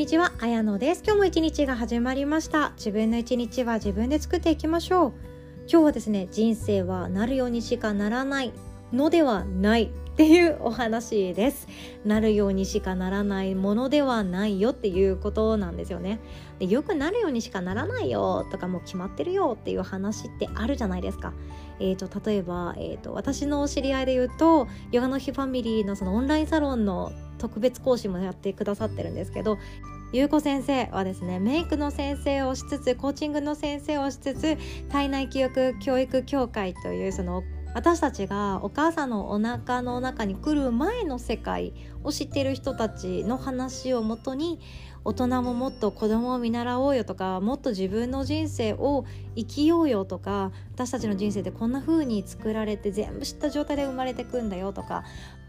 にちは、あやのです。今日も一日が始まりました。自分の一日は自分で作っていきましょう。今日はですね、人生はなるようにしかならないのではないっていうお話です。なるようにしかならないものではないよっていうことなんですよね。でよくなるようにしかならないよとかもう決まってるよっていう話ってあるじゃないですか。えーと、例えば、えーと、私の知り合いで言うとヨガの日ファミリーのそのオンラインサロンの特別講師もやってくださってるんですけどゆうこ先生はですねメイクの先生をしつつコーチングの先生をしつつ体内記憶教育協会というその私たちがお母さんのお腹の中に来る前の世界を知っている人たちの話をもとに大人ももっと子供を見習おうよとかもっと自分の人生を生きようよとか私たちの人生ってこんな風に作られて全部知った状態で生まれてくんだよとか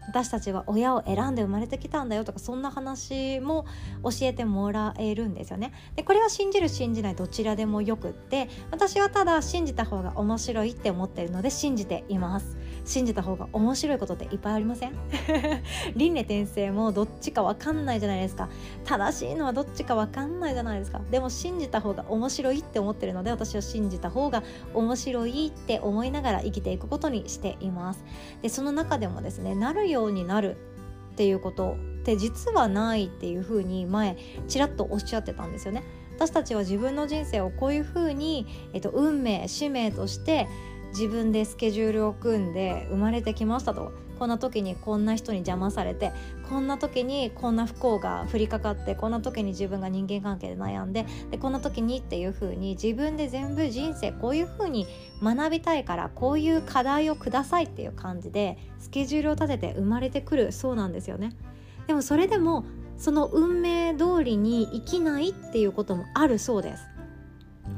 私たちは親を選んで生まれてきたんだよとかそんな話も教えてもらえるんですよね。でこれは信じる信じないどちらでもよくって私はただ信じた方が面白いって思ってるので信じています。信じた方が面白いことっていっぱいありません？輪廻転生もどっちか分かんないじゃないですか。正しいのはどっちか分かんないじゃないですか。でも信じた方が面白いって思ってるので私は信じた方が面白いって思いながら生きていくことにしています。でその中でもですねなるようになるっていうことって実はないっていうふうに前ちらっとおっしゃってたんですよね。私たちは自分の人生をこういうふうに、えっと、運命使命として自分でスケジュールを組んで生まれてきましたとこんな時にこんな人に邪魔されてこんな時にこんな不幸が降りかかってこんな時に自分が人間関係で悩んででこんな時にっていう風に自分で全部人生こういう風に学びたいからこういう課題をくださいっていう感じでスケジュールを立てて生まれてくるそうなんですよね。でもそれでもその運命通りに生きないっていうこともあるそうです。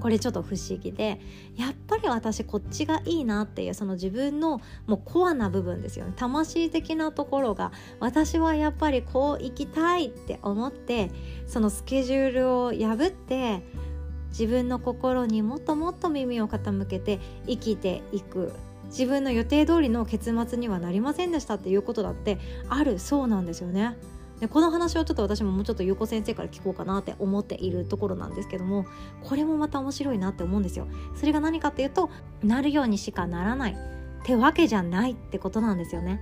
これちょっと不思議でやっぱり私こっちがいいなっていうその自分のもうコアな部分ですよね魂的なところが私はやっぱりこう生きたいって思ってそのスケジュールを破って自分の心にもっともっと耳を傾けて生きていく自分の予定通りの結末にはなりませんでしたっていうことだってあるそうなんですよね。でこの話をちょっと私ももうちょっと優子先生から聞こうかなって思っているところなんですけどもこれもまた面白いなって思うんですよ。それが何かっていうとなるようにしかならないってわけじゃないってことなんですよね。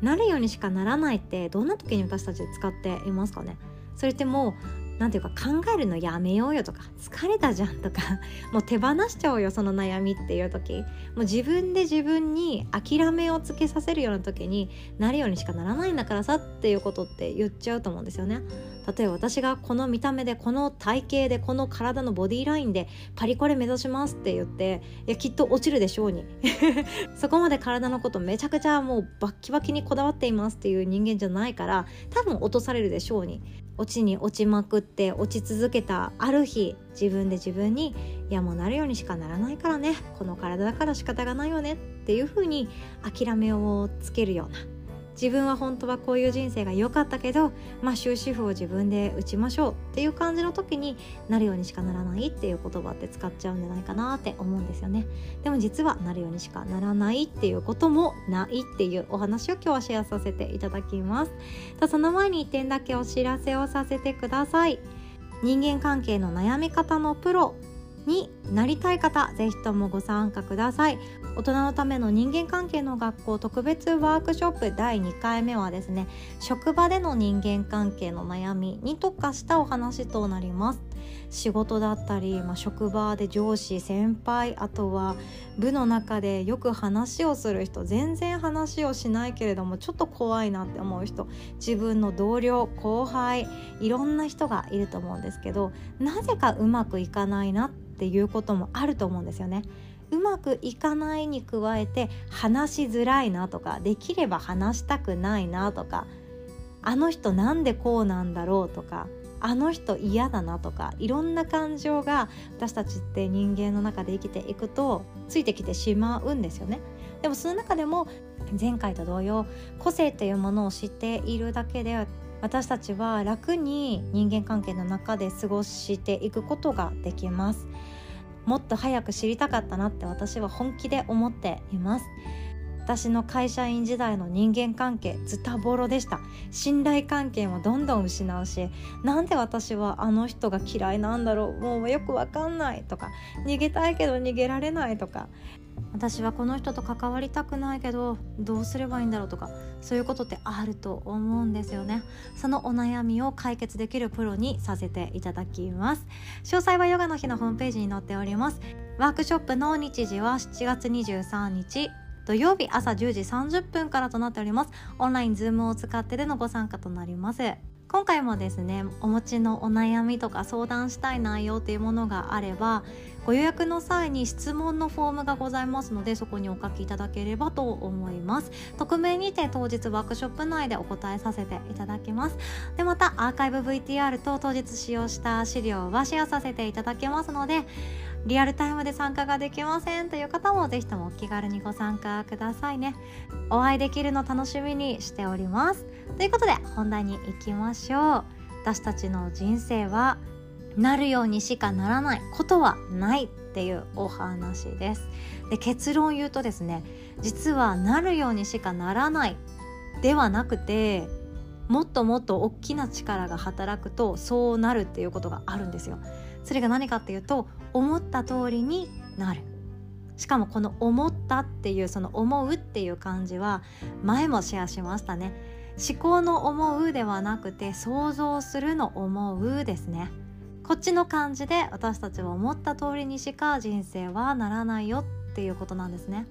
なるようにしかならないってどんな時に私たち使っていますかねそれってもう何ていうか考えるのやめようよとか疲れたじゃんとか もう手放しちゃおうよその悩みっていう時。もう自分で自分に諦めをつけさせるような時になるようにしかならないんだからさっていうことって言っちゃうと思うんですよね。例えば私がこの見た目でこの体型でこの体のボディラインでパリコレ目指しますって言っていやきっと落ちるでしょうに。そこまで体のことめちゃくちゃもうバッキバキにこだわっていますっていう人間じゃないから多分落とされるでしょうに。落ちに落ちまくって落ち続けたある日自分で自分にいやもうなるようにしかならないからね。この体だから仕方がないよね。っていうふうに諦めをつけるような自分は本当はこういう人生が良かったけどまあ終止符を自分で打ちましょうっていう感じの時になるようにしかならないっていう言葉って使っちゃうんじゃないかなって思うんですよね。でも実はなるようにしかならないっていうこともないっていうお話を今日はシェアさせていただきます。とその前に1点だけお知らせをさせてください。人間関係の悩み方のプロ。になりたい方ぜひともご参加ください。大人のための人間関係の学校特別ワークショップ第2回目はですね職場での人間関係の悩みに特化したお話となります。仕事だったり、まあ、職場で上司先輩あとは部の中でよく話をする人全然話をしないけれどもちょっと怖いなって思う人自分の同僚後輩いろんな人がいると思うんですけどなぜかうまくいかないなっていうこともあると思うんですよね。うまくいかないに加えて話しづらいなとかできれば話したくないなとかあの人なんでこうなんだろうとかあの人嫌だなとかいろんな感情が私たちって人間の中で生きていくとついてきてしまうんですよね。でもその中でも前回と同様個性というものを知っているだけで私たちは楽に人間関係の中で過ごしていくことができます。もっと早く知りたかったなって私は本気で思っています私の会社員時代の人間関係ズタボロでした。信頼関係もどんどん失うしなんで私はあの人が嫌いなんだろうもうよくわかんないとか逃げたいけど逃げられないとか。私はこの人と関わりたくないけどどうすればいいんだろうとかそういうことってあると思うんですよね。そのお悩みを解決できるプロにさせていただきます。詳細はヨガの日のホームページに載っております。ワークショップの日時は7月23日。土曜日朝10時30分からとなっております。オンラインズームを使ってでのご参加となります。今回もですねお持ちのお悩みとか相談したい内容っていうものがあればご予約の際に質問のフォームがございますのでそこにお書きいただければと思います。匿名にて当日ワークショップ内でお答えさせていただきます。でまたアーカイブ VTR と当日使用した資料はシェアさせていただけますのでリアルタイムで参加ができませんという方もぜひともお気軽にご参加くださいね。お会いできるの楽しみにしております。ということで本題に行きましょう。私たちの人生はなるようにしかならないことはないっていうお話です。で結論を言うとですね実はなるようにしかならないではなくてもっともっと大きな力が働くとそうなるっていうことがあるんですよ。それが何かっていうと思った通りになる。しかもこの「思った」っていうその「思う」っていう漢字は前もシェアしましたね。思考の「思う」ではなくて想像するの「思う」ですね。こっちの漢字で私たちは思った通りにしか人生はならないよっていうことなんですね。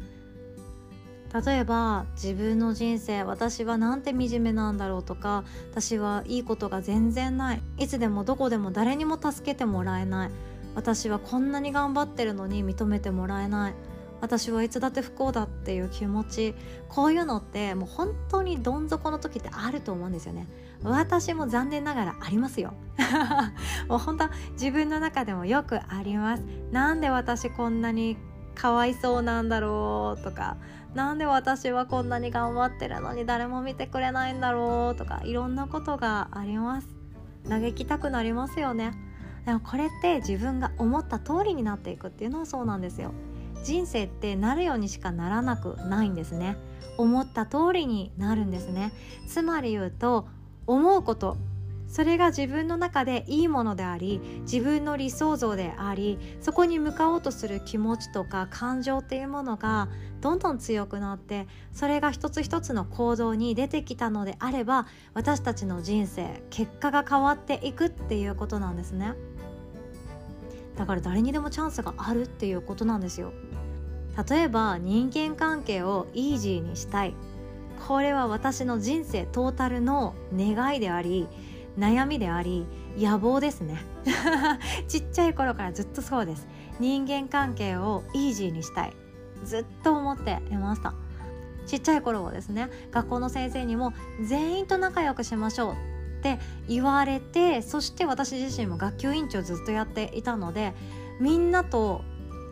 例えば自分の人生私はなんて惨めなんだろうとか私はいいことが全然ない。いつでもどこでも誰にも助けてもらえない。私はこんなに頑張ってるのに認めてもらえない。私はいつだって不幸だっていう気持ち。こういうのってもう本当にどん底の時ってあると思うんですよね。私も残念ながらありますよ。もう本当自分の中でもよくあります。なんで私こんなにかわいそうなんだろうとか。なんで私はこんなに頑張ってるのに誰も見てくれないんだろうとか。いろんなことがあります。嘆きたくなりますよね。でもこれって自分が思った通りになっていくっていうのはそうなんですよ。人生ってなるようにしかならなくないんですね。思った通りになるんですね。つまり言うと思うこと。それが自分の中でいいものであり自分の理想像でありそこに向かおうとする気持ちとか感情っていうものがどんどん強くなってそれが一つ一つの行動に出てきたのであれば私たちの人生結果が変わっていくっていうことなんですね。だから誰にでもチャンスがあるっていうことなんですよ。例えば人間関係をイージーにしたい。これは私の人生トータルの願いであり悩みであり野望ですね。ちっちゃい頃からずっとそうです。人間関係をイージーにしたい。ずっと思っていました。ちっちゃい頃はですね学校の先生にも全員と仲良くしましょう。って言われてそして私自身も学級委員長ずっとやっていたのでみんなと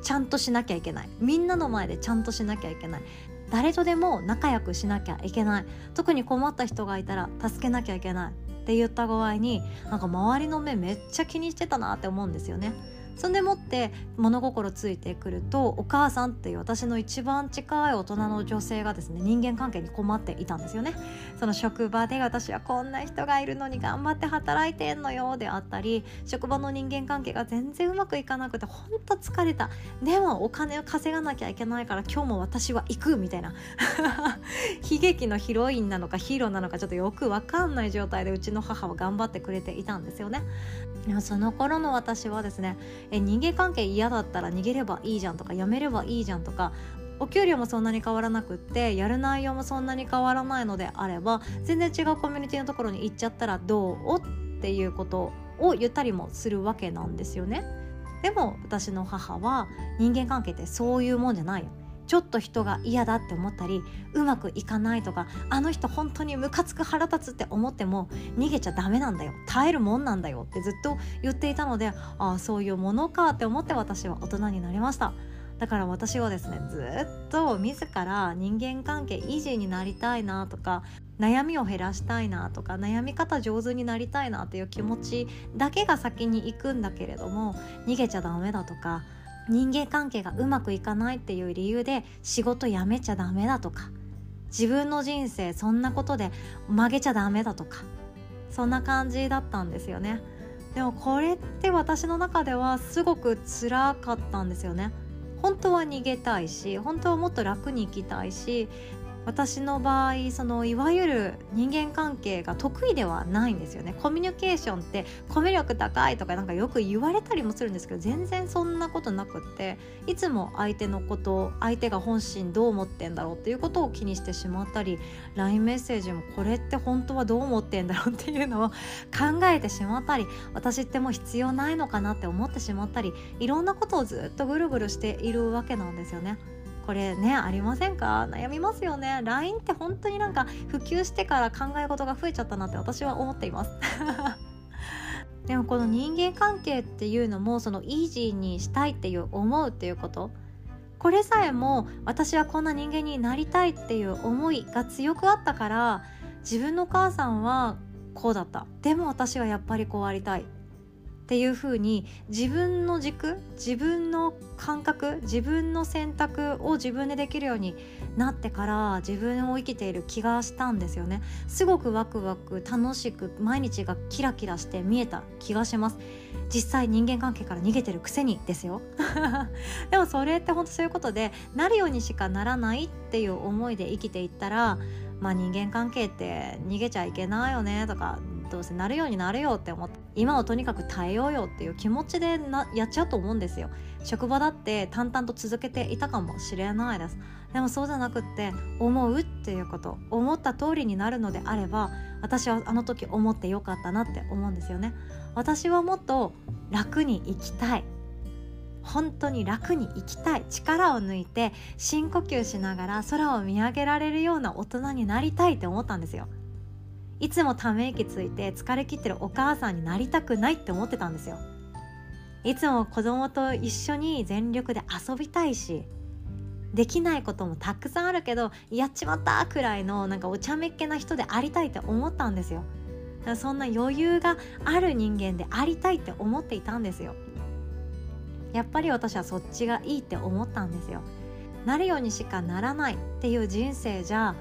ちゃんとしなきゃいけない。みんなの前でちゃんとしなきゃいけない。誰とでも仲良くしなきゃいけない。特に困った人がいたら助けなきゃいけないって言った具合になんか周りの目めっちゃ気にしてたなって思うんですよね。そんでもって物心ついてくるとお母さんっていう私の一番近い大人の女性がですね人間関係に困っていたんですよね。その職場で私はこんな人がいるのに頑張って働いてんのよであったり職場の人間関係が全然うまくいかなくてほんと疲れた。でもお金を稼がなきゃいけないから今日も私は行くみたいな。悲劇のヒロインなのかヒーローなのかちょっとよく分かんない状態でうちの母は頑張ってくれていたんですよね。でもその頃の私はですねえ人間関係嫌だったら逃げればいいじゃんとかやめればいいじゃんとかお給料もそんなに変わらなくってやる内容もそんなに変わらないのであれば全然違うコミュニティのところに行っちゃったらどう？っていうことを言ったりもするわけなんですよね。でも私の母は人間関係ってそういうもんじゃないよ。ちょっと人が嫌だって思ったりうまくいかないとかあの人本当にムカつく腹立つって思っても逃げちゃダメなんだよ。耐えるもんなんだよ。ってずっと言っていたのでああそういうものかって思って私は大人になりました。だから私はですねずっと自ら人間関係維持になりたいなとか悩みを減らしたいなとか悩み方上手になりたいなっていう気持ちだけが先に行くんだけれども逃げちゃダメだとか人間関係がうまくいかないっていう理由で仕事辞めちゃダメだとか自分の人生そんなことで曲げちゃダメだとかそんな感じだったんですよね。でもこれって私の中ではすごく辛かったんですよね。本当は逃げたいし本当はもっと楽に生きたいし私の場合そのいわゆる人間関係が得意ではないんですよねコミュニケーションってコミュ力高いとかなんかよく言われたりもするんですけど全然そんなことなくっていつも相手のこと相手が本心どう思ってんだろうっていうことを気にしてしまったり LINE メッセージもこれって本当はどう思ってんだろうっていうのを考えてしまったり私ってもう必要ないのかなって思ってしまったりいろんなことをずっとぐるぐるしているわけなんですよね。これねありませんか？悩みますよね。LINE って本当になんか普及してから考え事が増えちゃったなって私は思っています。でもこの人間関係っていうのもそのイージーにしたいっていう思うっていうこと。これさえも私はこんな人間になりたいっていう思いが強くあったから自分のお母さんはこうだった。でも私はやっぱりこうありたい。っていう風に自分の軸自分の感覚自分の選択を自分でできるようになってから自分を生きている気がしたんですよね。すごくワクワク楽しく毎日がキラキラして見えた気がします。実際人間関係から逃げてるくせにですよ。でもそれって本当そういうことでなるようにしかならないっていう思いで生きていったらまあ人間関係って逃げちゃいけないよねとかどうせなるようになるよって思って今をとにかく耐えようよっていう気持ちでなやっちゃうと思うんですよ。職場だって淡々と続けていたかもしれないです。でもそうじゃなくって思うっていうこと思った通りになるのであれば私はあの時思ってよかったなって思うんですよね。私はもっと楽に生きたい。本当に楽に生きたい。力を抜いて深呼吸しながら空を見上げられるような大人になりたいって思ったんですよ。いつもため息ついて疲れきってるお母さんになりたくないって思ってたんですよ。いつも子供と一緒に全力で遊びたいしできないこともたくさんあるけどやっちまったくらいのなんかお茶目っ気な人でありたいって思ったんですよ。そんな余裕がある人間でありたいって思っていたんですよ。やっぱり私はそっちがいいって思ったんですよ。なるようにしかならないっていう人生じゃ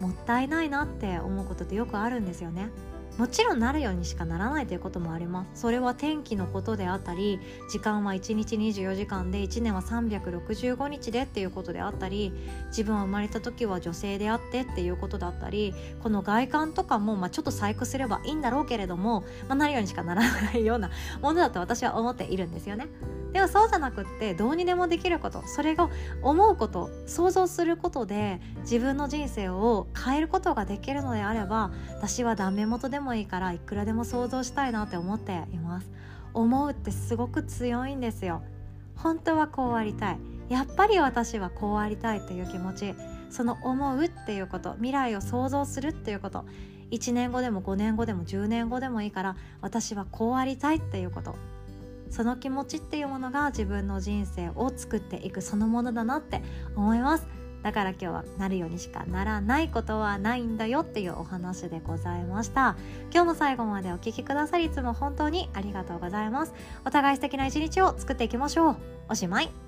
もったいないなって思うことってよくあるんですよねもちろんなるようにしかならないということもありますそれは天気のことであったり時間は1日24時間で1年は365日でっていうことであったり自分は生まれた時は女性であってっていうことだったりこの外観とかも、まあ、ちょっと細工すればいいんだろうけれども、まあ、なるようにしかならないようなものだと私は思っているんですよね。でもそうじゃなくってどうにでもできることそれが思うこと想像することで自分の人生を変えることができるのであれば私はダメ元でもいいからいくらでも想像したいなって思っています。思うってすごく強いんですよ。本当はこうありたい。やっぱり私はこうありたいという気持ち。その思うっていうこと未来を想像するっていうこと。1年後でも5年後でも10年後でもいいから私はこうありたいっていうこと。その気持ちっていうものが自分の人生を作っていくそのものだなって思います。だから今日はなるようにしかならないことはないんだよっていうお話でございました。今日も最後までお聴きくださりいつも本当にありがとうございます。お互い素敵な一日を作っていきましょう。おしまい。